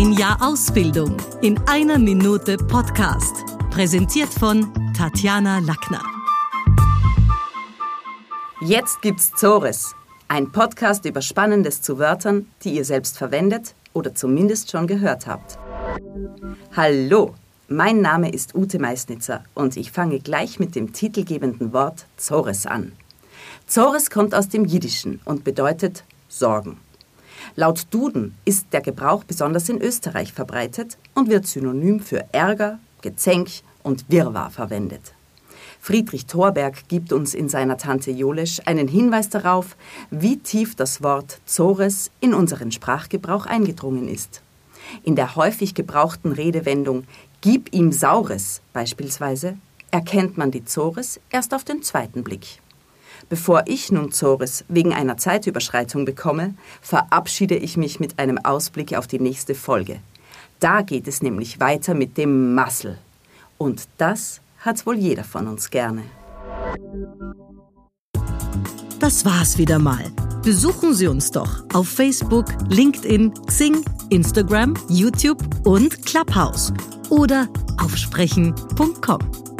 Ein Jahr Ausbildung in einer Minute Podcast. Präsentiert von Tatjana Lackner. Jetzt gibt's Zores, ein Podcast über Spannendes zu Wörtern, die ihr selbst verwendet oder zumindest schon gehört habt. Hallo, mein Name ist Ute Meisnitzer und ich fange gleich mit dem titelgebenden Wort Zores an. Zores kommt aus dem Jiddischen und bedeutet Sorgen. Laut Duden ist der Gebrauch besonders in Österreich verbreitet und wird synonym für Ärger, Gezänk und Wirrwarr verwendet. Friedrich Thorberg gibt uns in seiner Tante Jolesch einen Hinweis darauf, wie tief das Wort Zores in unseren Sprachgebrauch eingedrungen ist. In der häufig gebrauchten Redewendung Gib ihm Saures beispielsweise erkennt man die Zores erst auf den zweiten Blick. Bevor ich nun Zores wegen einer Zeitüberschreitung bekomme, verabschiede ich mich mit einem Ausblick auf die nächste Folge. Da geht es nämlich weiter mit dem Massel. Und das hat wohl jeder von uns gerne. Das war's wieder mal. Besuchen Sie uns doch auf Facebook, LinkedIn, Xing, Instagram, YouTube und Clubhouse oder auf sprechen.com.